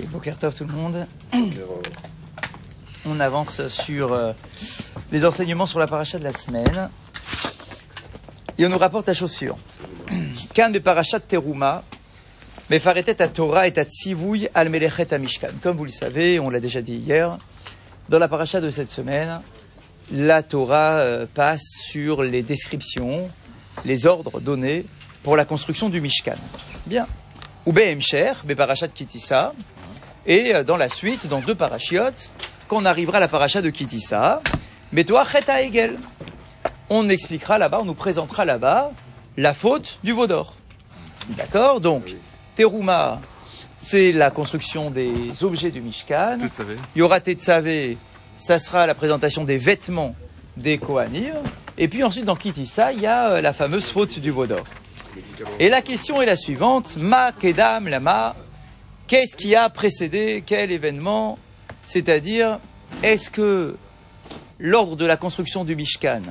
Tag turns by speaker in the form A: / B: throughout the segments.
A: Et Bokertov tout le monde. On avance sur euh, les enseignements sur la paracha de la semaine. Et on nous rapporte la chose suivante. Kan be parachat teruma, mefaretet à Torah et à tzivouy al melechet mishkan. Comme vous le savez, on l'a déjà dit hier, dans la paracha de cette semaine, la Torah euh, passe sur les descriptions, les ordres donnés pour la construction du Mishkan. Bien. Ou Behemcher, Beparachat Kitissa, et euh, dans la suite, dans deux parachiotes, qu'on arrivera à la paracha de Kitissa, mais toi, Cheta Egel. On expliquera là-bas, on nous présentera là-bas la faute du Vaudor. D'accord? Donc, Teruma, c'est la construction des objets du Mishkan. Il y aura Tetzavé, ça sera la présentation des vêtements des Kohanim. Et puis ensuite, dans Kitissa, il y a euh, la fameuse faute du Vaudor. Et la question est la suivante. Ma Kedam Lama, qu'est-ce qui a précédé quel événement C'est-à-dire, est-ce que l'ordre de la construction du Mishkan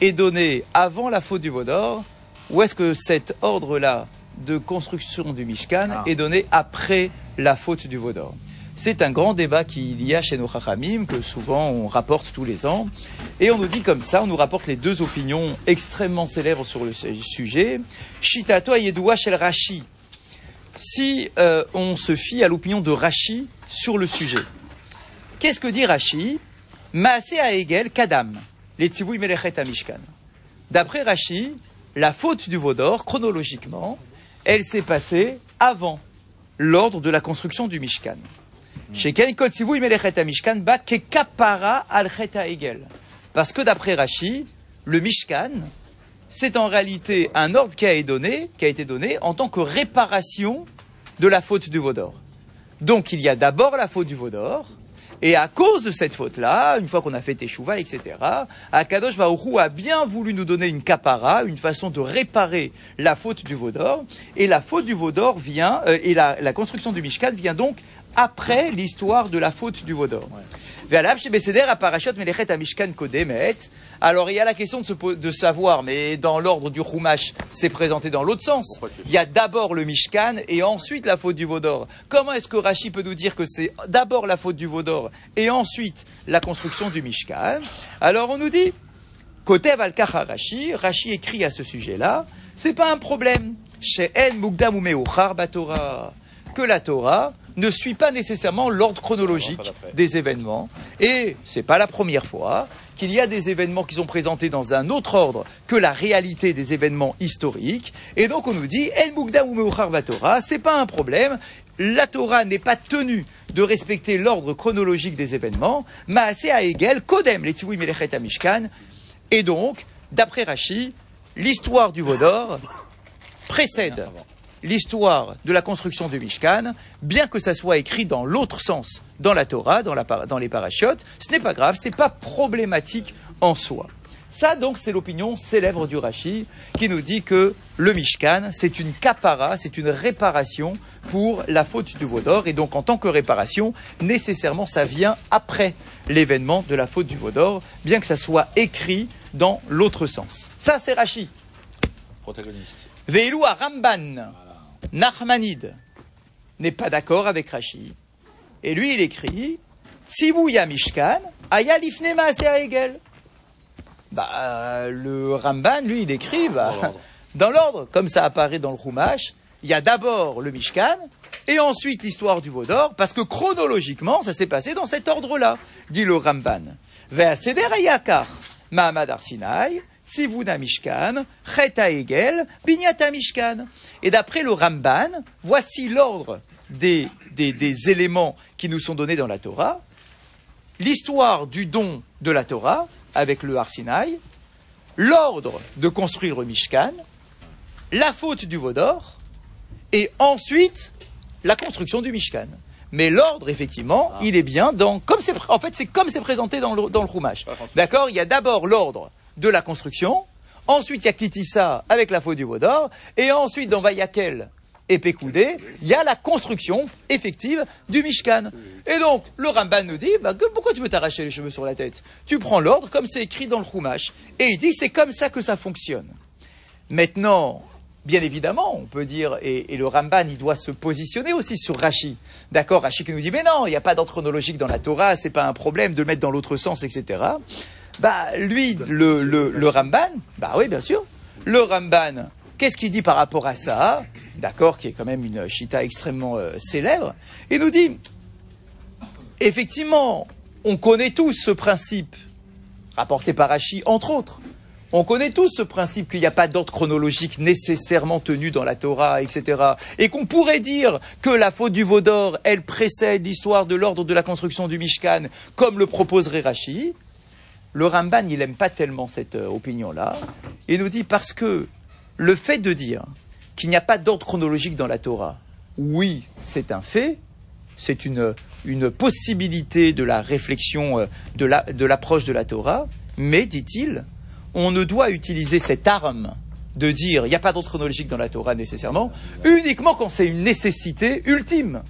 A: est donné avant la faute du Vaudor ou est-ce que cet ordre-là de construction du Mishkan
B: Ah.
A: est donné après la faute du Vaudor C'est un grand débat qu'il y a chez nos Chachamim, que souvent on rapporte tous les ans. Et on nous dit comme ça, on nous rapporte les deux opinions extrêmement célèbres sur le su- sujet. Shitato Yedoua Shel Rashi. Si euh, on se fie à l'opinion de Rashi sur le sujet, qu'est-ce que dit Rashi Maase Egel Kadam, les Melechet Mishkan. D'après Rashi, la faute du Vaudor, chronologiquement, elle s'est passée avant l'ordre de la construction du Mishkan. Chez Ken Kol Tzivouy Melechet Mishkan ba kekapara al Chet Egel. Parce que d'après Rashi, le Mishkan, c'est en réalité un ordre qui a, été donné, qui a été donné en tant que réparation de la faute du Vaudor. Donc il y a d'abord la faute du Vaudor, et à cause de cette faute-là, une fois qu'on a fait Teshuvah, etc., Akadosh Baruch Hu a bien voulu nous donner une kapara, une façon de réparer la faute du Vaudor, et la faute du Vaudor vient, euh, et la, construction du Mishkan vient donc après l'histoire de la faute du amishkan kodemet. Alors il y a la question de, se po- de savoir, mais dans l'ordre du Chumash, c'est présenté dans l'autre sens. Il y a d'abord le Mishkan et ensuite la faute du Vaudor. Comment est-ce que Rashi peut nous dire que c'est d'abord la faute du Vaudor et ensuite la construction du Mishkan? Alors on nous dit, Kotev al Rashi, Rashi écrit à ce sujet-là, c'est pas un problème. She'en mugdam umeochar batorah. Que la Torah ne suit pas nécessairement l'ordre chronologique des événements. Et c'est pas la première fois qu'il y a des événements qui sont présentés dans un autre ordre que la réalité des événements historiques. Et donc on nous dit, En mugdam umeochar batorah, c'est pas un problème. La Torah n'est pas tenue de respecter l'ordre chronologique des événements. Maaseh a Egel, Kodem, les Melechet Amishkan. Et donc, d'après Rashi, l'histoire du Vaudor précède l'histoire de la construction du Mishkan, bien que ça soit écrit dans l'autre sens, dans la Torah, dans, la par- dans les parachutes, ce n'est pas grave, ce n'est pas problématique en soi. Ça, donc, c'est l'opinion célèbre du Rashi qui nous dit que le Mishkan, c'est une kapara, c'est une réparation pour la faute du Vaudor. Et donc, en tant que réparation, nécessairement, ça vient après l'événement de la faute du Vaudor, bien que ça soit écrit dans l'autre sens. Ça, c'est Rashi.
B: Protagoniste.
A: Veilou à Ramban, Nachmanide, n'est pas d'accord avec Rashi. Et lui, il écrit Tzivouya Mishkan, Aya Hegel. Bah, le Ramban, lui, il écrit bah,
B: Dans l'ordre.
A: comme ça apparaît dans le Chumash. Il y a d'abord le Mishkan, et ensuite l'histoire du Vaudor, parce que chronologiquement, ça s'est passé dans cet ordre-là, dit le Ramban. Ve'aseder Ayakar, Mahamad Arsinai, Sivuna Mishkan, Cheta Egel, Binyata Mishkan. Et d'après le Ramban, voici l'ordre des, des, des éléments qui nous sont donnés dans la Torah. L'histoire du don de la Torah, avec le Arsinaï, l'ordre de construire le Mishkan, la faute du Vaudor, et ensuite la construction du Mishkan. Mais l'ordre, effectivement,
B: Ah.
A: il est bien dans, comme c'est, en fait, c'est comme c'est présenté dans le, dans le. D'accord? Il y a d'abord l'ordre de la construction, ensuite il y a Kitissa avec la faute du Vaudor, et ensuite dans Vayakel et Pekoudé, il y a la construction effective du Mishkan. Et donc, le Ramban nous dit, bah, pourquoi tu veux t'arracher les cheveux sur la tête? Tu prends l'ordre comme c'est écrit dans le Chumash, et il dit, c'est comme ça que ça fonctionne. Maintenant, bien évidemment, on peut dire, et, et, le Ramban, il doit se positionner aussi sur Rashi. D'accord, Rashi qui nous dit, mais non, il n'y a pas d'ordre chronologique dans la Torah, c'est pas un problème de le mettre dans l'autre sens, etc. Bah, lui, le, Ramban, bah oui, bien sûr, le Ramban, qu'est-ce qu'il dit par rapport à ça? D'accord, qui est quand même une chita extrêmement euh, célèbre, il nous dit, effectivement, on connaît tous ce principe, rapporté par Rashi, entre autres. On connaît tous ce principe qu'il n'y a pas d'ordre chronologique nécessairement tenu dans la Torah, etc. Et qu'on pourrait dire que la faute du veau d'or, elle précède l'histoire de l'ordre de la construction du Mishkan, comme le proposerait Rashi. Le Ramban, il n'aime pas tellement cette euh, opinion-là. Il nous dit parce que le fait de dire qu'il n'y a pas d'ordre chronologique dans la Torah, oui, c'est un fait, c'est une, possibilité de la réflexion, euh, de l'approche la, de, de la Torah, mais, dit-il, on ne doit utiliser cette arme de dire il n'y a pas d'ordre chronologique dans la Torah nécessairement, uniquement quand c'est une nécessité ultime.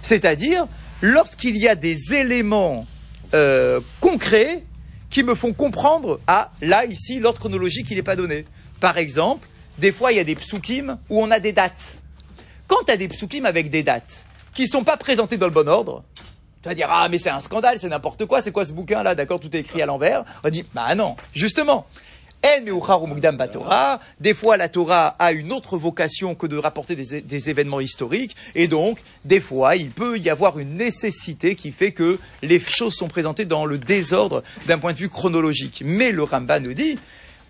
A: C'est-à-dire lorsqu'il y a des éléments euh, concrets qui me font comprendre, ah, là, ici, l'ordre chronologique, il n'est pas donné. Par exemple, des fois, il y a des psukim où on a des dates. Quand tu as des psukim avec des dates qui ne sont pas présentées dans le bon ordre, tu vas dire, ah, mais c'est un scandale, c'est n'importe quoi, c'est quoi ce bouquin-là, d'accord, tout est écrit à l'envers. On dit, bah non, justement. Des fois, la Torah a une autre vocation que de rapporter des, des, événements historiques, et donc, des fois, il peut y avoir une nécessité qui fait que les choses sont présentées dans le désordre d'un point de vue chronologique. Mais le Rambam nous dit,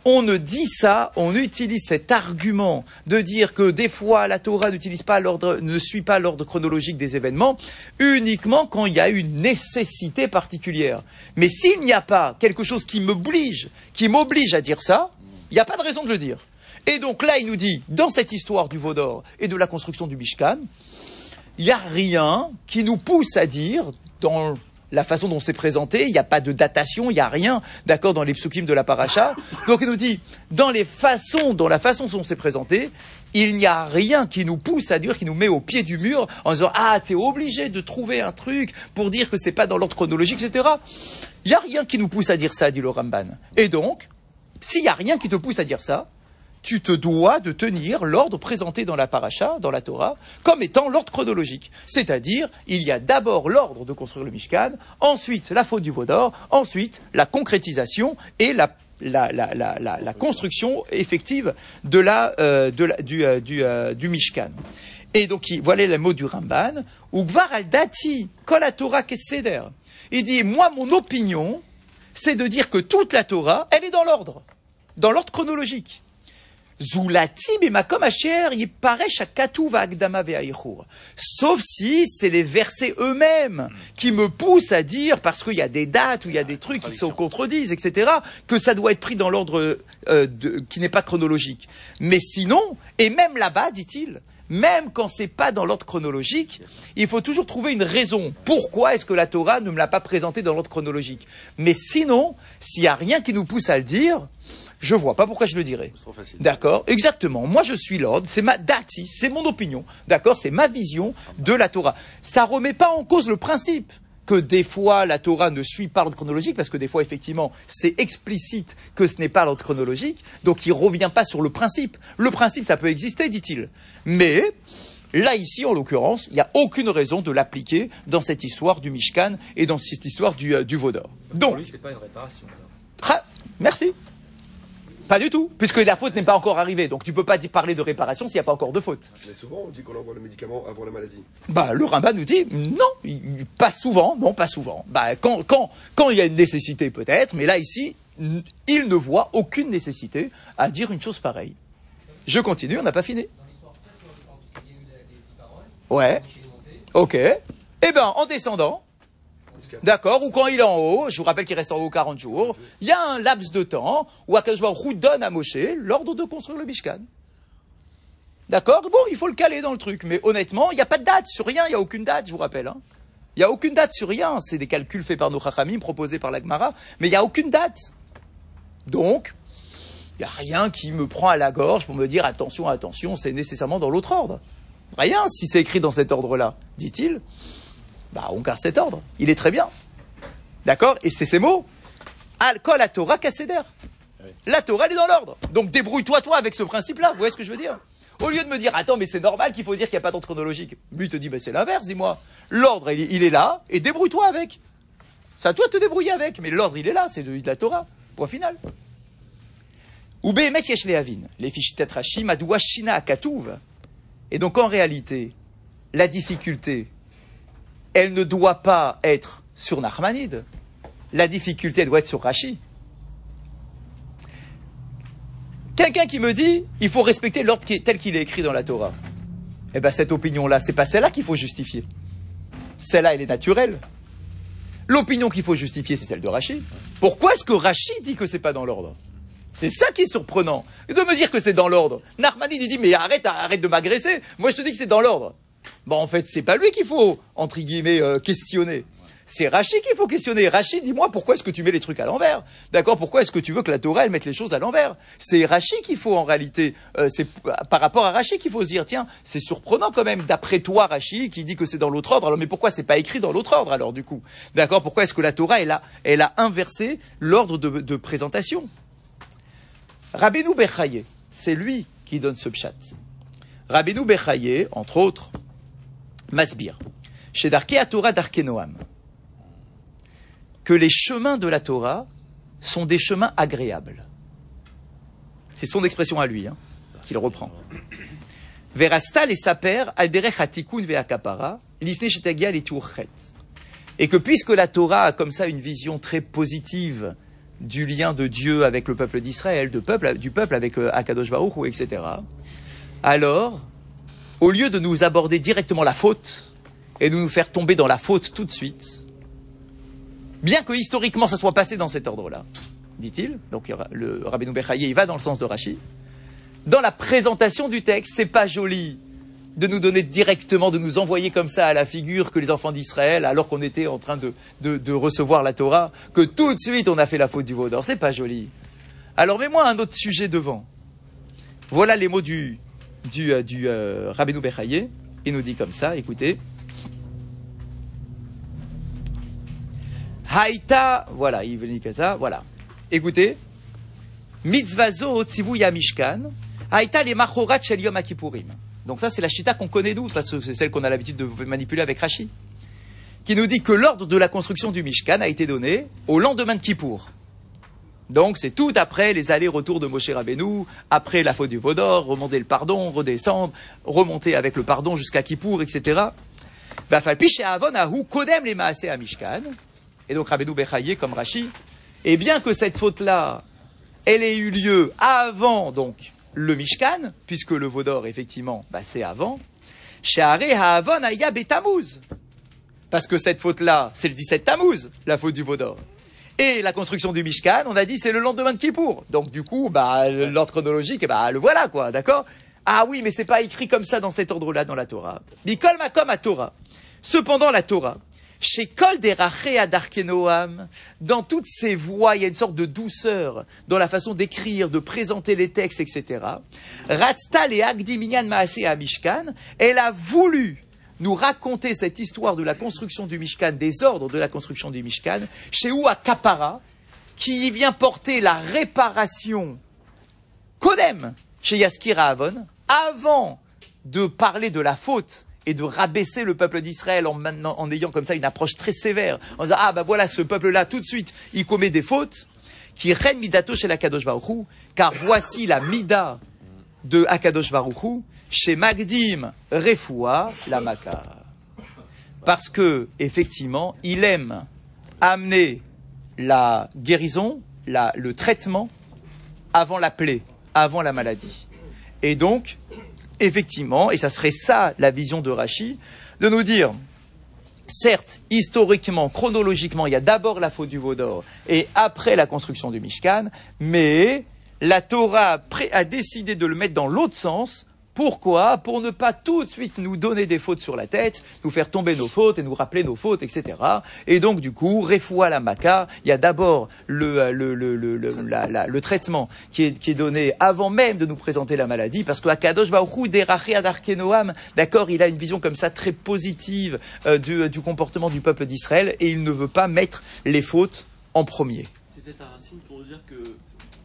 A: on ne dit ça, on utilise cet argument de dire que des fois la Torah n'utilise pas l'ordre, ne suit pas l'ordre chronologique des événements, uniquement quand il y a une nécessité particulière. Mais s'il n'y a pas quelque chose qui m'oblige, qui m'oblige à dire ça, il n'y a pas de raison de le dire. Et donc là, il nous dit, dans cette histoire du Vaudor et de la construction du Mishkan, il n'y a rien qui nous pousse à dire, dans la façon dont c'est présenté, il n'y a pas de datation, il n'y a rien, d'accord, dans les psukim de la paracha. Donc il nous dit, dans les façons, dans la façon dont c'est présenté, il n'y a rien qui nous pousse à dire, qui nous met au pied du mur en disant, ah, t'es obligé de trouver un truc pour dire que c'est pas dans l'ordre chronologique, etc. Il n'y a rien qui nous pousse à dire ça, dit le Ramban. Et donc, s'il n'y a rien qui te pousse à dire ça, tu te dois de tenir l'ordre présenté dans la paracha, dans la Torah, comme étant l'ordre chronologique. C'est-à-dire, il y a d'abord l'ordre de construire le Mishkan, ensuite la faute du Vaudor, ensuite la concrétisation et la la, construction effective de la, euh, du, euh, euh, du, Mishkan. Et donc, voilà le mot du Ramban, ou Gvar al dati, kol Torah keseder. Il dit, moi, mon opinion, c'est de dire que toute la Torah, elle est dans l'ordre, dans l'ordre chronologique. Sauf si c'est les versets eux-mêmes qui me poussent à dire, parce qu'il y a des dates ou il y a des trucs qui se contredisent, etc., que ça doit être pris dans l'ordre euh, qui n'est pas chronologique. Mais sinon, et même là-bas, dit-il, même quand c'est pas dans l'ordre chronologique, il faut toujours trouver une raison. Pourquoi est-ce que la Torah ne me l'a pas présenté dans l'ordre chronologique? Mais sinon, s'il n'y a rien qui nous pousse à le dire, je vois pas pourquoi je le dirais. D'accord Exactement. Moi, je suis l'ordre. C'est ma dati, c'est mon opinion. D'accord C'est ma vision de la Torah. Ça remet pas en cause le principe que des fois la Torah ne suit pas l'ordre chronologique, parce que des fois, effectivement, c'est explicite que ce n'est pas l'ordre chronologique, donc il revient pas sur le principe. Le principe, ça peut exister, dit-il. Mais, là, ici, en l'occurrence, il n'y a aucune raison de l'appliquer dans cette histoire du Mishkan et dans cette histoire du, euh, du Vaudor.
B: Donc. Pour lui, c'est pas une réparation.
A: Merci. Pas du tout, puisque la faute n'est pas encore arrivée. Donc tu ne peux pas parler de réparation s'il n'y a pas encore de faute.
C: Mais souvent, on dit qu'on envoie le médicament avant la maladie.
A: Bah, le Rimba nous dit non, pas souvent, non, pas souvent. Bah, quand, quand, quand il y a une nécessité peut-être, mais là ici, il ne voit aucune nécessité à dire une chose pareille. Je continue, on n'a pas fini. Ouais. Ok. Eh bien, en descendant, D'accord Ou quand il est en haut, je vous rappelle qu'il reste en haut 40 jours, il y a un laps de temps où Akash donne à Moshe l'ordre de construire le Mishkan. D'accord? Bon, il faut le caler dans le truc. Mais honnêtement, il n'y a pas de date sur rien, il n'y a aucune date, je vous rappelle. Hein. Il n'y a aucune date sur rien. C'est des calculs faits par nos Chachamim, proposés par l'Agmara, mais il n'y a aucune date. Donc, il n'y a rien qui me prend à la gorge pour me dire attention, attention, c'est nécessairement dans l'autre ordre. Rien si c'est écrit dans cet ordre-là, dit-il. Bah, on garde cet ordre. Il est très bien. D'accord? Et c'est ces mots. Al kol Torah kaseder. La Torah, elle est dans l'ordre. Donc débrouille-toi, toi, avec ce principe-là. Vous voyez ce que je veux dire? Au lieu de me dire, attends, mais c'est normal qu'il faut dire qu'il n'y a pas d'ordre chronologique. Lui te dit, bah, c'est l'inverse, dis-moi. L'ordre, il, il est là, et débrouille-toi avec. C'est à toi de te débrouiller avec. Mais l'ordre, il est là, c'est de, de la Torah. Point final. Les akatuv. Et donc, en réalité, la difficulté, elle ne doit pas être sur Nachmanide. La difficulté, doit être sur Rashi. Quelqu'un qui me dit, il faut respecter l'ordre tel qu'il est écrit dans la Torah. Eh ben, cette opinion-là, c'est pas celle-là qu'il faut justifier. Celle-là, elle est naturelle. L'opinion qu'il faut justifier, c'est celle de Rashi. Pourquoi est-ce que Rashi dit que c'est pas dans l'ordre? C'est ça qui est surprenant. De me dire que c'est dans l'ordre. Narmanide, il dit, mais arrête, arrête de m'agresser. Moi, je te dis que c'est dans l'ordre. Bon, en fait, c'est pas lui qu'il faut, entre guillemets, euh, questionner. C'est Rachid qu'il faut questionner. Rachid, dis-moi, pourquoi est-ce que tu mets les trucs à l'envers? D'accord Pourquoi est-ce que tu veux que la Torah, elle mette les choses à l'envers? C'est Rachid qu'il faut, en réalité, euh, c'est par rapport à Rachid qu'il faut se dire, tiens, c'est surprenant quand même, d'après toi, Rachid, qui dit que c'est dans l'autre ordre. Alors, mais pourquoi c'est pas écrit dans l'autre ordre, alors, du coup? D'accord Pourquoi est-ce que la Torah, elle a, elle a inversé l'ordre de, de présentation? Rabbeinu Bechaye, c'est lui qui donne ce pshat. Rabbeinu Bechaye, entre autres, Masbir, chez Darkei Torah Darkei Noam, que les chemins de la Torah sont des chemins agréables. C'est son expression à lui, hein, qu'il reprend. Verastal et Saper, Alderech Hatikun Veakapara, Lifne Shetagia et. Et que puisque la Torah a comme ça une vision très positive du lien de Dieu avec le peuple d'Israël, du peuple avec euh, Akadosh Baruch, etc., alors, au lieu de nous aborder directement la faute et de nous faire tomber dans la faute tout de suite, bien que historiquement ça soit passé dans cet ordre-là, dit-il, donc le Rabbeinu Bechaye, il va dans le sens de Rashi, dans la présentation du texte, c'est pas joli de nous donner directement, de nous envoyer comme ça à la figure que les enfants d'Israël, alors qu'on était en train de, recevoir la Torah, que tout de suite on a fait la faute du veau d'or. C'est pas joli. Alors mets-moi un autre sujet devant. Voilà les mots du, du, euh, du euh, Rabbeinu Bechaye. Il nous dit comme ça, écoutez. Haïta, voilà, il veut dire comme ça, voilà. Écoutez. Mitzvazo tzivuya mishkan, haïta les machorat shel yom Kippourim. Donc ça, c'est la chita qu'on connaît d'où, parce que c'est celle qu'on a l'habitude de manipuler avec Rashi, qui nous dit que l'ordre de la construction du Mishkan a été donné au lendemain de Kippour. Donc c'est tout après les allers-retours de Moshe Rabbeinu, après la faute du Vaudor, remonter le pardon, redescendre, remonter avec le pardon jusqu'à Kippour, etc. kodem les à Mishkan. Et donc Rabbeinu Bechaye comme Rashi. Et bien que cette faute-là, elle ait eu lieu avant donc le Mishkan, puisque le Vaudor, effectivement, bah, c'est avant. Parce que cette faute-là, c'est le 17 Tammuz, la faute du Vaudor. Et la construction du Mishkan, on a dit, c'est le lendemain de Kippour. Donc, du coup, bah, l'ordre chronologique, bah, le voilà, quoi, d'accord? Ah oui, mais c'est pas écrit comme ça dans cet ordre-là dans la Torah. Bikol makom à Torah. Cependant, la Torah, chez Kol Derachea Darkenoam, dans toutes ces voies, il y a une sorte de douceur dans la façon d'écrire, de présenter les textes, etc. Ratztal et Agdiminyan Maaseh à Mishkan, elle a voulu nous raconter cette histoire de la construction du Mishkan, des ordres de la construction du Mishkan, chez Oua Kapara, qui vient porter la réparation Kodem chez Yaskira Avon, avant de parler de la faute et de rabaisser le peuple d'Israël en, ayant comme ça une approche très sévère, en disant ah ben voilà ce peuple-là tout de suite il commet des fautes, qui règne midato chez la Kadosh car voici la mida de Akadosh Baruch chez Magdim Refoua la Maka, parce que effectivement il aime amener la guérison, le traitement avant la plaie, avant la maladie, et donc effectivement, et ça serait ça la vision de Rachi, de nous dire, certes, historiquement, chronologiquement, il y a d'abord la faute du Vaudor et après la construction du Mishkan, mais la Torah a décidé de le mettre dans l'autre sens. Pourquoi Pour ne pas tout de suite nous donner des fautes sur la tête, nous faire tomber nos fautes et nous rappeler nos fautes, etc. Et donc, du coup, Refoua la Maka, il y a d'abord le, le, le, le, la, la, le traitement qui est, qui est donné avant même de nous présenter la maladie, parce que Akadosh Baruch Darkenoam, d'accord, il a une vision comme ça très positive euh, du, du comportement du peuple d'Israël, et il ne veut pas mettre les fautes en premier.
B: C'est peut-être un racine pour dire que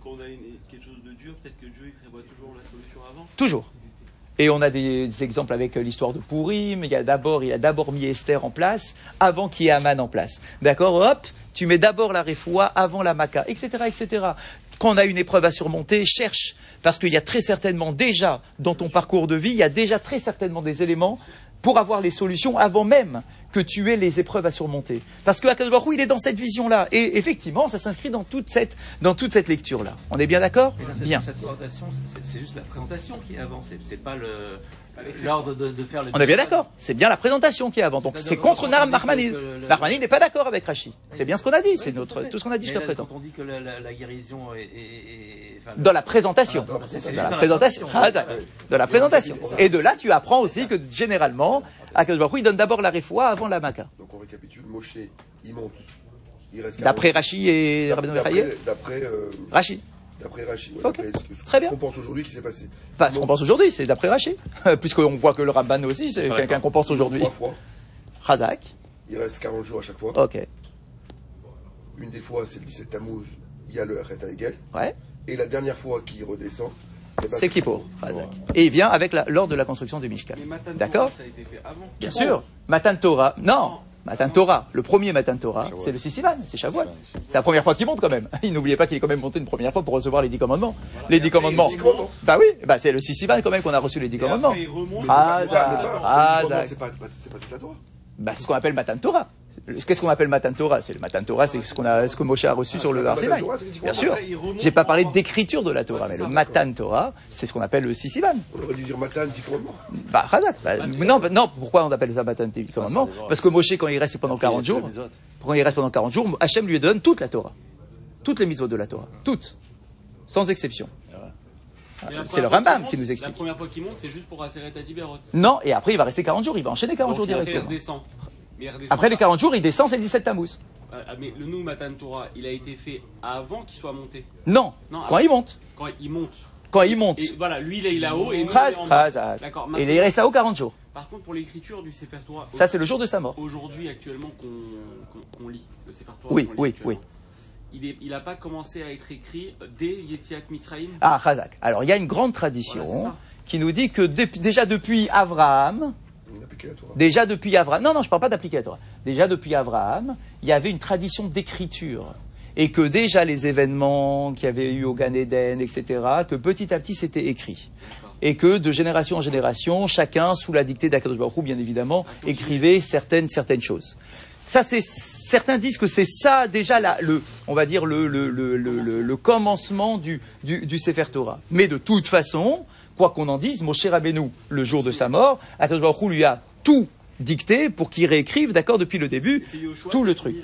D: quand on a une- quelque chose de dur, peut-être que Dieu il prévoit toujours la solution avant.
A: Toujours. Et on a des, exemples avec euh, l'histoire de Pourim. Il y a d'abord, il a d'abord mis Esther en place avant qu'il y ait Aman en place. D'accord Hop, tu mets d'abord la réfoua avant la maca, etc., etc. Quand on a une épreuve à surmonter, cherche. Parce qu'il y a très certainement déjà, dans ton parcours de vie, il y a déjà très certainement des éléments pour avoir les solutions avant même que tu aies les épreuves à surmonter. Parce que Akadosh Baruch Hu, il est dans cette vision-là. Et effectivement, ça s'inscrit dans toute cette, dans toute cette lecture-là. On est bien d'accord? Bien.
E: dans cette présentation, c'est- juste la présentation qui est avant, c'est c'est pas le l'ordre de, de faire le.
A: On est bien d'accord. C'est bien la présentation qui est avant. Donc c'est contre Nar- Narmani. Narmani n'est pas d'accord avec Rachi. C'est bien ce qu'on a dit. C'est notre tout ce qu'on a dit jusqu'à présent.
E: Quand on dit que la, la- la guérison est. est- est- enfin,
A: Dans la présentation. Dans la présentation. Ah, d'accord. Dans la présentation. Et de là, tu apprends aussi que généralement, Hu, il donne d'abord la réfoua avant la maca.
C: Donc on récapitule, Moshe, il monte. Il reste
A: D'après
C: 40
A: Rachi et Rabbeinu
C: D'après-
A: Bechaye
C: D'après
A: Rachi.
C: d'après Rachid. ouais,
A: Très bien.
C: Ce qu'on pense aujourd'hui qui s'est passé.
A: Pas ce qu'on pense aujourd'hui, c'est d'après Rachi. Puisqu'on voit que le Rabban aussi, c'est quelqu'un qu'on pense aujourd'hui.
C: Trois fois.
A: Razak.
C: Il reste 40 jours à chaque fois.
A: Ok.
C: Une des fois, c'est le 17 Tammuz, il y a le Hegel.
A: Ouais.
C: Et la dernière fois qu'il redescend,
A: C'est Kippour. Razak. Et il vient avec la, lors de la construction du Mishkan. D'accord
D: Torah, ça a été fait avant.
A: Bien sûr. Matan Torah. Non. Matan Torah. Le premier Matan Torah, c'est le Sissivan, c'est Shavuot. C'est la première fois qu'il monte quand même. Il n'oubliez pas qu'il est quand même monté une première fois pour recevoir les dix commandements. Les dix commandements. Bah oui, bah c'est le Sissivan quand même qu'on a reçu les dix commandements. Ah, ah,
C: c'est pas, pas- c'est pas toute la Torah.
A: Bah c'est ce qu'on appelle Matan Torah. Qu'est-ce qu'on appelle Matan Torah C'est le Matan Torah, c'est ce qu'on a, ce que Moshe a reçu sur le Har Sinaï.
C: Dix
A: Bien sûr. J'ai pas parlé d'écriture de la Torah,
D: Ouais,
A: mais le Matan Torah, c'est ce qu'on appelle le Sissivan.
C: On aurait dû dire Matan, 10 commandements.
A: Bah, Razak. Bah, non, bah, non, pourquoi on appelle ça Matan Torah commandement Parce que Moshe, quand il reste pendant 40 jours, quand il reste pendant 40 jours, Hachem lui donne toute la Torah. Toutes les mitzvot de la Torah. Toutes. Sans exception. C'est le Rambam qui nous explique.
D: La première fois qu'il monte, c'est juste pour Aseret Tiberot.
A: Non, et après il va rester 40 jours, il va enchaîner 40 jours
D: Donc, après, il
A: directement. Après les
D: pas.
A: 40 jours, il descend, c'est le 17 Tammuz.
D: Ah, mais le Nou Matan Torah, il a été fait avant qu'il soit monté.
A: Non,
D: Non,
A: quand il monte.
D: Quand il monte.
A: Quand il monte.
D: Et voilà, lui, il est là-haut et nous.
A: Chazak.
D: D'accord.
A: Et il reste là-haut 40 jours.
D: Par contre, pour l'écriture du Sefer Torah,
A: Ça, c'est le jour de sa mort.
D: aujourd'hui, actuellement, qu'on lit, le Sefer Torah,
A: Oui, oui, oui.
D: Il n'a pas commencé à être écrit dès Yetziat Mitzrayim
A: Ah, Chazak. Alors, il y a une grande tradition qui nous dit que déjà depuis Abraham, Déjà depuis Abraham, non, non, je parle pas d'appliquer la Torah. Déjà depuis Abraham, il y avait une tradition d'écriture. Et que déjà les événements qu'il y avait eu au Gan Eden, etc., que petit à petit c'était écrit. Et que de génération en génération, chacun, sous la dictée d'Akadosh Baruch Hu, bien évidemment, écrivait certaines, certaines choses. Ça, c'est, certains disent que c'est ça déjà la, le, on va dire le, le, le, le, le- le commencement du, du, du Sefer Torah. Mais de toute façon, quoi qu'on en dise, Moshe Rabbeinu, le jour de sa mort, Akadosh lui a tout dicté pour qu'il réécrive, d'accord, depuis le début, tout le truc.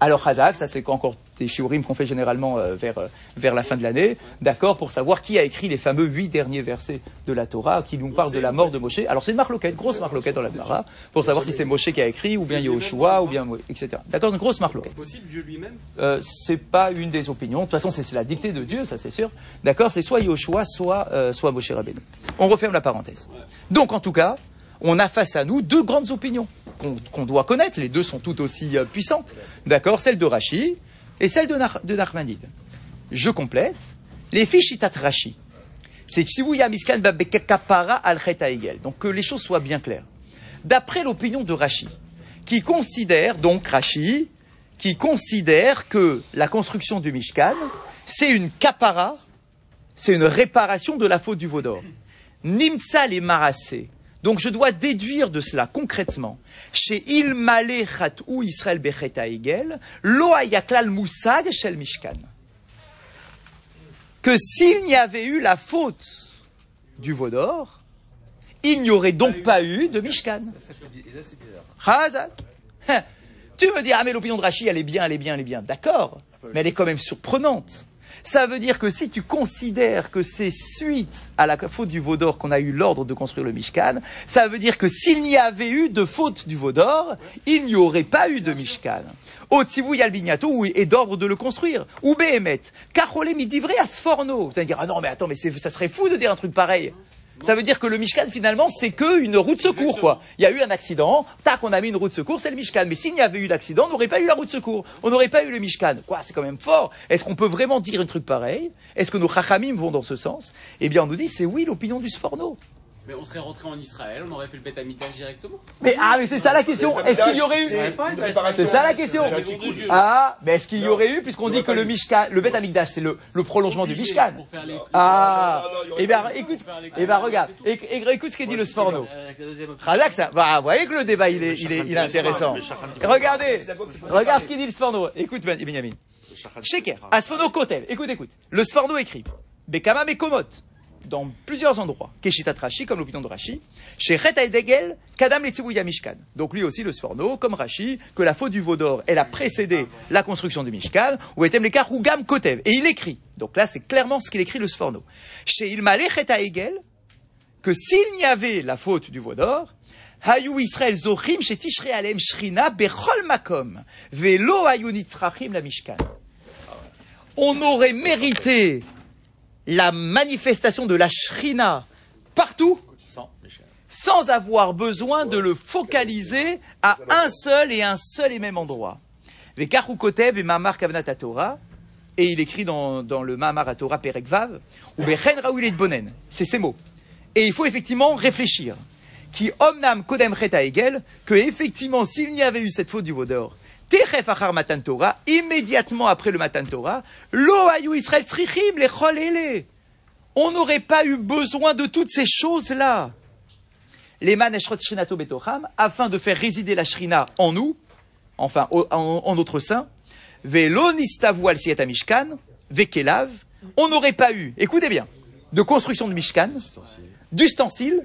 A: Alors Hazak, ça c'est encore des shiurim qu'on fait généralement euh, vers, euh, vers la fin de l'année, d'accord, pour savoir qui a écrit les fameux huit derniers versets de la Torah qui nous parlent de la mort de Moshe. Alors c'est une marloquette, grosse marloquette dans la Torah, pour savoir si c'est Moshe qui a écrit, ou bien Yahushua, ou bien, etc. D'accord, une grosse marloquette.
D: Possible, Dieu lui-même?
A: Euh, c'est pas une des opinions. De toute façon, c'est la dictée de Dieu, ça c'est sûr. D'accord C'est soit Yoshua, soit, euh, soit Moshe Rabbeinu. On referme la parenthèse. Donc, en tout cas, on a face à nous deux grandes opinions qu'on doit connaître. Les deux sont tout aussi euh, puissantes. D'accord? Celle de Rashi et celle de, Nar- de Nachmanide. Je complète. Les fichitat Rashi. C'est Miskan Babekakapara al Egel. Donc, que les choses soient bien claires. D'après l'opinion de Rashi, qui considère, donc Rashi, qui considère que la construction du Mishkan, c'est une kapara, c'est une réparation de la faute du veau d'or. Nimtsa les marassé. Donc je dois déduire de cela concrètement. Chez Ilmale Chatou Israël Becheta Egel, Lo Ayaklal Moussag Shel Mishkan. Que s'il n'y avait eu la faute du veau d'or, il n'y aurait donc pas eu de Mishkan. Tu me dis, ah mais l'opinion de Rachid, elle est bien, elle est bien, elle est bien. D'accord, mais elle est quand même surprenante. Ça veut dire que si tu considères que c'est suite à la faute du Vaudor qu'on a eu l'ordre de construire le Mishkan, ça veut dire que s'il n'y avait eu de faute du Vaudor, il n'y aurait pas eu de Mishkan. Otsivou Yalbignato, est d'ordre de le construire? Ou Behemet? Karolé midivré à Sforno. Vous allez dire, ah non, mais attends, mais ça serait fou de dire un truc pareil. Ça veut dire que le Mishkan, finalement, c'est que une roue de secours, quoi. Il y a eu un accident, tac, on a mis une roue de secours, c'est le Mishkan. Mais s'il n'y avait eu l'accident, on n'aurait pas eu la roue de secours. On n'aurait pas eu le Mishkan. Quoi, c'est quand même fort. Est-ce qu'on peut vraiment dire un truc pareil? Est-ce que nos chachamim vont dans ce sens? Eh bien, on nous dit, c'est oui l'opinion du Sforno.
D: Mais on serait rentré en Israël, on aurait fait le Beth Amikdash directement.
A: Mais ah, mais c'est ça la question. Est-ce qu'il y aurait eu C'est ça la question. Ah, mais est-ce qu'il y aurait eu, puisqu'on dit que le Mishkan, le Bet Amikdash, c'est le, le prolongement du Mishkan. Ah, eh bien, écoute, eh ben, regarde, écoute ce qu'a dit le Sforno. Razak, ça, bah, vous voyez que le débat, il est, il est, il est intéressant. Regardez, regarde ce qu'il dit le Sforno. Écoute, Ben- Benjamin. Sheker, Asfono Kotel. Écoute, écoute. Le Sforno écrit, Bekama Mekomot, dans plusieurs endroits, Keshitat Rashi, comme l'opinion de Rashi, chez Degel, Kadam Letzivouya Mishkan. Donc lui aussi, le Sforno, comme Rashi, que la faute du Vaudor, elle a précédé la construction du Mishkan, ou etem Hugam Kotev. Et il écrit, donc là, c'est clairement ce qu'il écrit le Sforno. Chez Ilmale Chet Hegel, que s'il n'y avait la faute du Vaudor, Hayu Israël Zochim chez Tishrei Alem Shrina Bechol Makom, Velo Hayu Nitzrachim la Mishkan. On aurait mérité la manifestation de la Shrina partout
B: Sans
A: avoir besoin de le focaliser à un seul et un seul et même endroit. Et et il écrit dans, dans le Mamar Torah Perek Vav, ou Bonen. C'est ces mots. Et il faut effectivement réfléchir. Qui omnam kodem cheta egel, que effectivement, s'il n'y avait eu cette faute du Vaudor, techef achar matan Torah, immédiatement après le matan Torah, lo ayu Israël tzrichim lechol ele. On n'aurait pas eu besoin de toutes ces choses-là les maneshrot shrinato betocham, afin de faire résider la shrina en nous, enfin en, en notre sein, velo nistavu al siyat mishkan, vekelav, on n'aurait pas eu, écoutez bien, de construction de mishkan, d'ustensiles,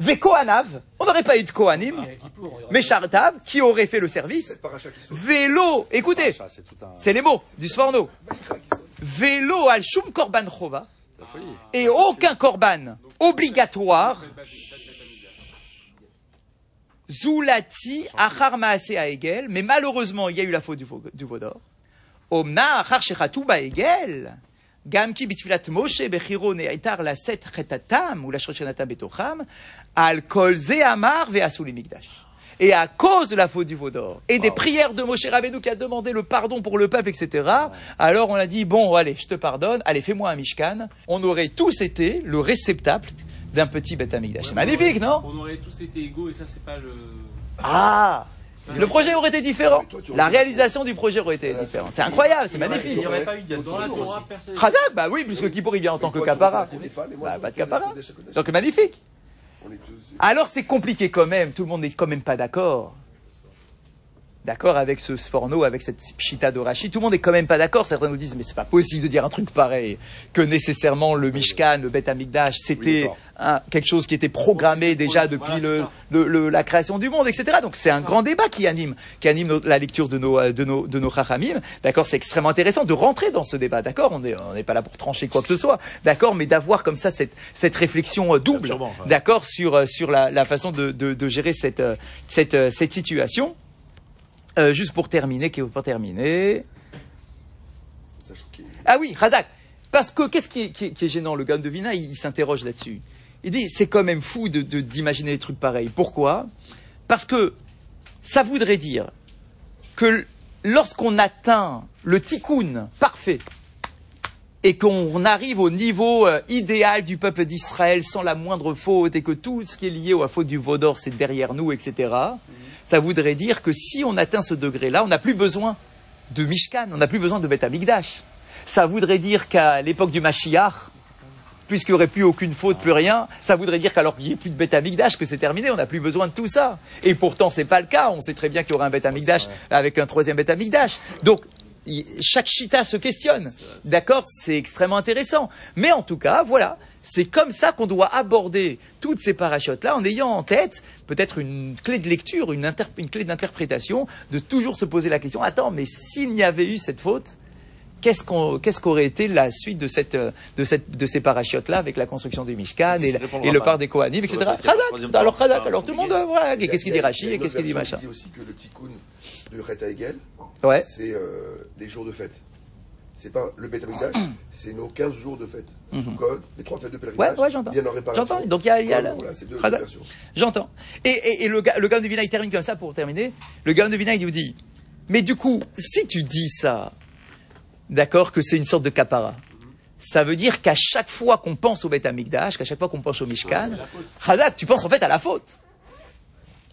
A: vekohanav, on n'aurait pas eu de kohanim, meshartav, qui aurait fait le service, vélo, écoutez,
B: Ça, c'est
A: les mots du Sforno,
C: sauve.
A: vélo al shum korban chova, et aucun korban obligatoire. Zoulati achar maase Egel, mais malheureusement, il y a eu la faute du, Vaudor. Omna achar shechatu Egel, bitfilat Moshe ne'itar la set chetatam, ou la shoshanata betocham, al kol ze amar. Et à cause de la faute du Vaudor et des prières de Moshe Rabbeinu qui a demandé le pardon pour le peuple, etc., alors on a dit, bon, allez, je te pardonne, allez, fais-moi un Mishkan. On aurait tous été le réceptacle d'un petit Beth Amikdash. C'est magnifique, non?
D: On aurait tous été égaux et ça, c'est pas le.
A: ah Le projet aurait été différent. La réalisation du projet aurait été différente. C'est incroyable, c'est magnifique.
E: Il n'y aurait pas eu de
D: Dans la Torah, personne.
A: Khadab, bah oui, puisque Kippour il vient en tant que capara. Bah, pas de capara. Donc magnifique. Alors c'est compliqué quand même, tout le monde n'est quand même pas d'accord. D'accord avec ce Sforno, avec cette pshita de Rashi, tout le monde est quand même pas d'accord. Certains nous disent mais c'est pas possible de dire un truc pareil, que nécessairement le Mishkan, le Bet Amikdash, c'était un- quelque chose qui était programmé déjà depuis
D: Voilà,
A: le, le- le- la création du monde, etc. Donc c'est un grand débat qui anime, qui anime nos- la lecture de nos euh, de nos de nos chachamim. D'accord, c'est extrêmement intéressant de rentrer dans ce débat. D'accord, on n'est on n'est pas là pour trancher quoi que ce soit. D'accord, mais d'avoir comme ça cette cette réflexion euh, double. D'accord sur euh, sur la, la façon de, de, de gérer cette cette cette situation. Euh, juste pour terminer, qui- pour terminer. Ah oui, Razak. Parce que qu'est-ce qui est, qui est- qui est gênant? Le gars de Vina, il, il s'interroge là-dessus. Il dit c'est quand même fou de de- d'imaginer des trucs pareils. Pourquoi? Parce que ça voudrait dire que lorsqu'on atteint le tikkun parfait et qu'on arrive au niveau euh, idéal du peuple d'Israël sans la moindre faute et que tout ce qui est lié à la faute du Vaudor c'est derrière nous, etc. Ça voudrait dire que si on atteint ce degré-là, on n'a plus besoin de Mishkan, on n'a plus besoin de Beth Amikdash. Ça voudrait dire qu'à l'époque du Mashiach, puisqu'il n'y aurait plus aucune faute, plus rien, ça voudrait dire qu'alors qu'il n'y ait plus de Beth Amikdash, que c'est terminé, on n'a plus besoin de tout ça. Et pourtant, c'est pas le cas. On sait très bien qu'il y aura un Beth Amikdash avec un troisième Beth Amikdash. Donc, chaque chita se questionne. D'accord? C'est extrêmement intéressant. Mais en tout cas, voilà, c'est comme ça qu'on doit aborder toutes ces parachutes-là en ayant en tête peut-être une clé de lecture, une, clé d'interprétation, de toujours se poser la question, attends, mais s'il n'y avait eu cette faute, qu'est-ce qu'aurait été la suite de cette, de cette, de ces parachutes-là avec la construction du Mishkan et, le part des Kohanim, etc. Alors alors tout le monde, voilà, qu'est-ce qu'il dit Rachi et qu'est-ce qu'il dit machin.
C: version qui dit aussi que le tikkun de Chet Hegel,
A: Ouais.
C: c'est euh, les jours de fête. c'est pas le Beth c'est nos 15 jours de fête. Sukkot, les trois fêtes de
A: Mhm. Ouais,
C: pèlerinage,
A: ouais, j'entends. J'entends. Donc il y a, il y a la-
C: voilà, deux, versions.
A: J'entends. Et, et, et le, gars, le de Vina, il termine comme ça pour terminer. Le gars de Vina, il nous dit, mais du coup, si tu dis ça, d'accord, que c'est une sorte de capara, ça veut dire qu'à chaque fois qu'on pense au Beth qu'à chaque fois qu'on pense au Mishkan, Khazak, tu penses en fait à la faute.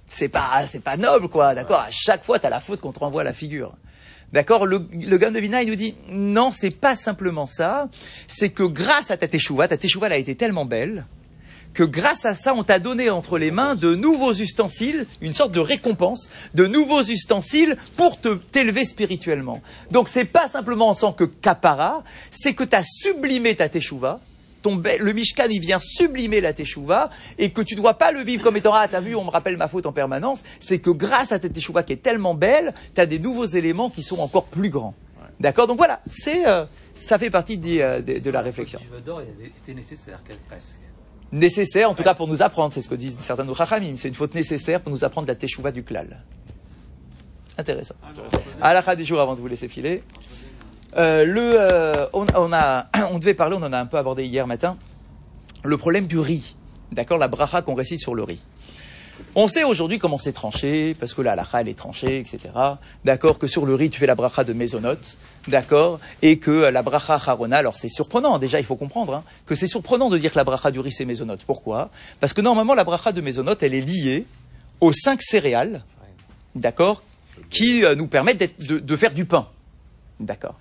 A: C'est pas, c'est pas noble, quoi, d'accord À chaque fois, t'as la faute qu'on te renvoie à la figure. D'accord Le, le gars de Vina, il nous dit, non, c'est pas simplement ça, c'est que grâce à ta teshuva, ta teshuva, elle a été tellement belle, que grâce à ça, on t'a donné entre les mains de nouveaux ustensiles, une sorte de récompense, de nouveaux ustensiles pour te t'élever spirituellement. Donc c'est pas simplement en tant que capara, c'est que tu as sublimé ta teshuva. Ton le Mishkan, il vient sublimer la teshuva et que tu dois pas le vivre comme étant ah t'as vu on me rappelle ma faute en permanence. C'est que grâce à ta teshuva qui est tellement belle, tu as des nouveaux éléments qui sont encore plus grands. D'accord? Donc voilà, c'est euh, ça fait partie des, euh, de la réflexion
E: Le d'or, il était nécessaire, presque.
A: nécessaire, en tout cas pour nous apprendre, c'est ce que disent certains de nos chachamim, c'est une faute nécessaire pour nous apprendre la teshuva du klal. Intéressant. À la des jours avant de vous laisser filer. Euh, le, euh, on, on a, on devait parler, on en a un peu abordé hier matin, le problème du riz. D'accord, la bracha qu'on récite sur le riz. On sait aujourd'hui comment c'est tranché, parce que la halakha, elle est tranchée, etc. D'accord, que sur le riz, tu fais la bracha de mésonote, d'accord, et que la bracha harona, alors c'est surprenant, déjà, il faut comprendre, hein, que c'est surprenant de dire que la bracha du riz, c'est mésonote. Pourquoi? Parce que normalement, la bracha de mésonote, elle est liée aux cinq céréales, d'accord, qui euh, nous permettent de, de faire du pain. D'accord.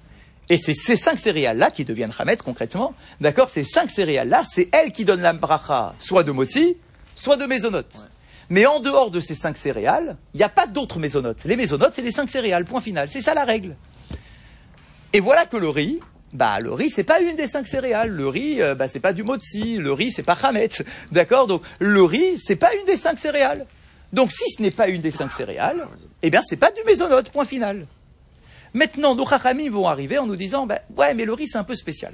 A: Et c'est ces cinq céréales-là qui deviennent chametz concrètement. D'accord Ces cinq céréales-là, c'est elles qui donnent la bracha soit de motzi, soit de mésonote. Mais en dehors de ces cinq céréales, il n'y a pas d'autres mésonotes. Les mésonotes, c'est les cinq céréales, point final. C'est ça la règle. Et voilà que le riz, bah le riz c'est pas une des cinq céréales. Le riz, euh, bah c'est pas du motzi. Le riz c'est pas chametz. D'accord Donc le riz c'est pas une des cinq céréales. Donc si ce n'est pas une des cinq céréales, eh bien c'est pas du mésonote. Point final. Maintenant, nos chachamim vont arriver en nous disant, ben, ouais, mais le riz, c'est un peu spécial.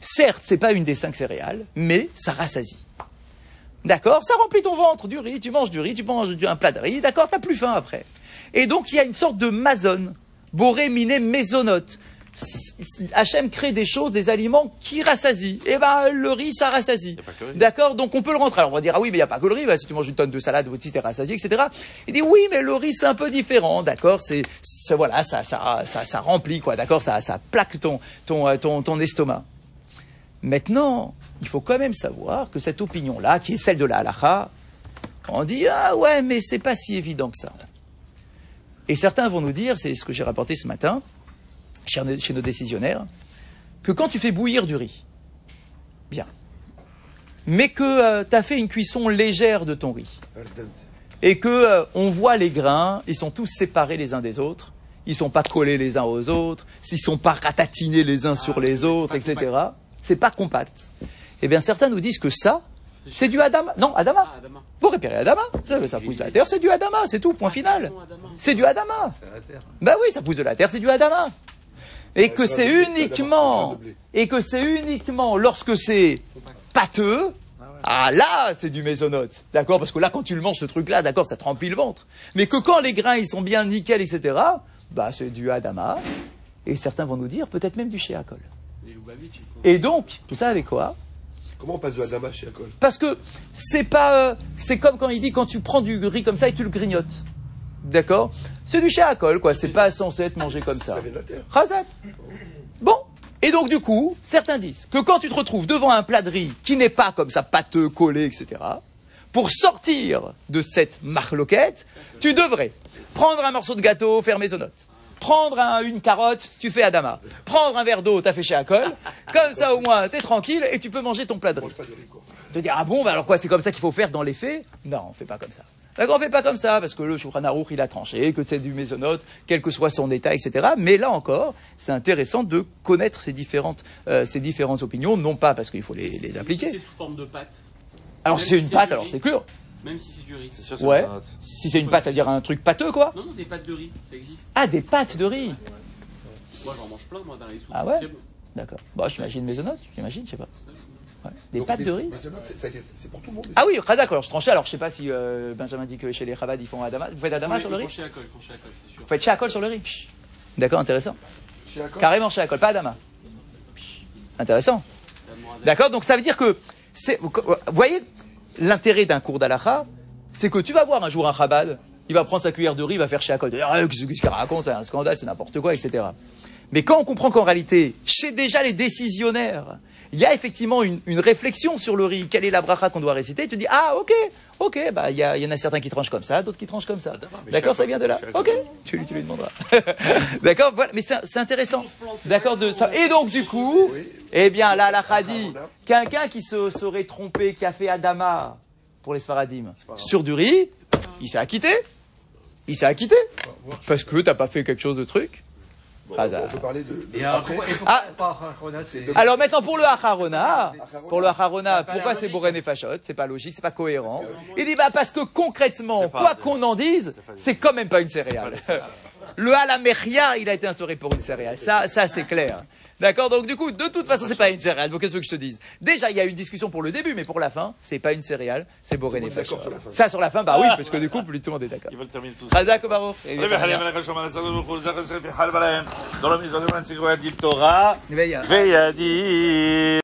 A: Certes, c'est pas une des cinq céréales, mais ça rassasie. D'accord? Ça remplit ton ventre du riz, tu manges du riz, tu manges un plat de riz, d'accord? T'as plus faim après. Et donc, il y a une sorte de mazone, boré miné mésonote. Hachem crée des choses, des aliments qui rassasient. Et ben, le riz, ça rassasie. D'accord Donc, on peut le rentrer. Alors, on va dire, ah oui, mais il n'y a pas que le riz. Bah, si tu manges une tonne de salade, aussi, t'es rassasié, etc. Il dit, oui, mais le riz, c'est un peu différent. D'accord C'est, c'est- voilà, ça, ça, ça, ça remplit, quoi. D'accord ça, ça plaque ton, ton, euh, ton, ton estomac. Maintenant, il faut quand même savoir que cette opinion-là, qui est celle de la halakha, on dit ah ouais, mais c'est pas si évident que ça. Et certains vont nous dire, c'est ce que j'ai rapporté ce matin chez nos, chez nos décisionnaires, que quand tu fais bouillir du riz, bien, mais que tu as fait une cuisson légère de ton riz, et que euh, on voit les grains, ils sont tous séparés les uns des autres, ils sont pas collés les uns aux autres, ils sont pas ratatinés les uns sur les autres, etc. C'est pas compact. Eh bien, certains nous disent que ça, c'est du Adama. Non, Adama.
D: Ah, Adama.
A: Vous répérez Adama. Ça, ça pousse de la terre, c'est du Adama, c'est tout, point final.
D: Non, Adama.
A: C'est du Adama. Bah oui, ça pousse de la terre, c'est du Adama. Et que
C: Ouais,
A: c'est uniquement, et que c'est uniquement lorsque c'est pâteux, ah là, c'est du mésonote. D'accord? Parce que là, quand tu le manges, ce truc-là, d'accord, ça te remplit le ventre. Mais que quand les grains, ils sont bien nickel, etc., bah, c'est du Adama. Et certains vont nous dire, peut-être même du
D: font.
A: Et donc, vous savez quoi?
C: Comment on passe de Adama chez Akol
A: Parce que c'est pas, euh, c'est comme quand il dit quand tu prends du riz comme ça et tu le grignotes. D'accord C'est du Sheakol, quoi. C'est pas censé être mangé comme ça. Chazak. Bon. Et donc, du coup, certains disent que quand tu te retrouves devant un plat de riz qui n'est pas comme ça pâteux, collé, etc., pour sortir de cette marloquette, tu devrais prendre un morceau de gâteau, faire maisonnote. Prendre un- une carotte, tu fais Adama. Prendre un verre d'eau, t'as fait chez Akol. Comme ça, au moins, t'es tranquille et tu peux manger ton plat de riz.
C: De
A: dire, ah bon, bah alors quoi, c'est comme ça qu'il faut faire dans les faits? Non, on fait pas comme ça. D'accord, on fait pas comme ça, parce que le Shulchan Aruch, il a tranché, que c'est du mésonote, quel que soit son état, etc. Mais là encore, c'est intéressant de connaître ces différentes, euh, ces différentes opinions, non pas parce qu'il faut les, les
D: Si c'est
A: appliquer.
D: sous forme de pâte,
A: Alors
D: même
A: si c'est une pâte,
D: du
A: alors
D: riz.
A: c'est clair.
D: même si c'est du riz.
B: C'est sûr, c'est
A: Ouais. Si c'est une pâte, ça veut dire un truc pâteux, quoi.
D: Non, non, des pâtes de riz, ça existe.
A: Ah, des pâtes de riz.
D: Moi, j'en mange plein, moi, dans les soupes.
A: Ah ouais
D: bon.
A: D'accord. Bon, j'imagine mésonote, j'imagine, je sais pas. Ouais. Des
C: Donc,
A: pâtes de riz
C: c'est- pour tout le monde.
A: Ah oui, Khazak, alors je tranchais, alors je sais pas si euh, Benjamin dit que chez les Chabad, ils font Adama. Vous faites Adama sur le riz
D: chez Akol, ils font chez Akol, c'est sûr.
A: Vous faites Shakol sur le riz D'accord, intéressant.
C: Chez Akol
A: Carrément chez Akol, pas Adama. Intéressant. D'accord Donc ça veut dire que, c'est, vous voyez, l'intérêt d'un cours d'Alaha, c'est que tu vas voir un jour un Chabad, il va prendre sa cuillère de riz, il va faire chez Akol, ah, qu'est-ce qu'il raconte, c'est un scandale, c'est n'importe quoi, etc. Mais quand on comprend qu'en réalité, chez déjà les décisionnaires, il y a effectivement une, une réflexion sur le riz, quelle est la bracha qu'on doit réciter, tu te dis, ah ok, ok, bah il y, a- il y en a certains qui tranchent comme ça, d'autres qui tranchent comme ça. D'accord, ça vient de là. Ok, tu, lui- tu lui demanderas. D'accord, voilà, mais c'est c'est intéressant. D'accord, de ça. Et donc du coup, eh bien là, la dit, quelqu'un qui se serait trompé, qui a fait Adama pour les Sfaradim sur du riz, il s'est acquitté. Il s'est acquitté. Parce que t'as pas fait quelque chose de truc. Ah,
C: on peut parler de. de-
E: Et alors,
C: après,
E: pourquoi, et pourquoi
A: Ah. Alors maintenant pour le Acharona, pour le Acharona, pourquoi c'est et Fachot C'est pas logique, c'est pas cohérent. Il dit bah parce que concrètement, quoi qu'on en dise,
B: c'est
A: quand même pas une céréale. Le Alameria, il a été instauré pour une céréale. Ça, ça c'est clair. D'accord Donc, du coup, de toute façon, c'est pas une céréale. Donc, qu'est-ce que je te dise Déjà, il y a une discussion pour le début, mais pour la fin, c'est pas une céréale, c'est
C: Boré D'accord sur.
A: Ça, sur la fin, bah oui, parce que du coup, plus tout le monde est d'accord.
B: Ils veulent terminer tout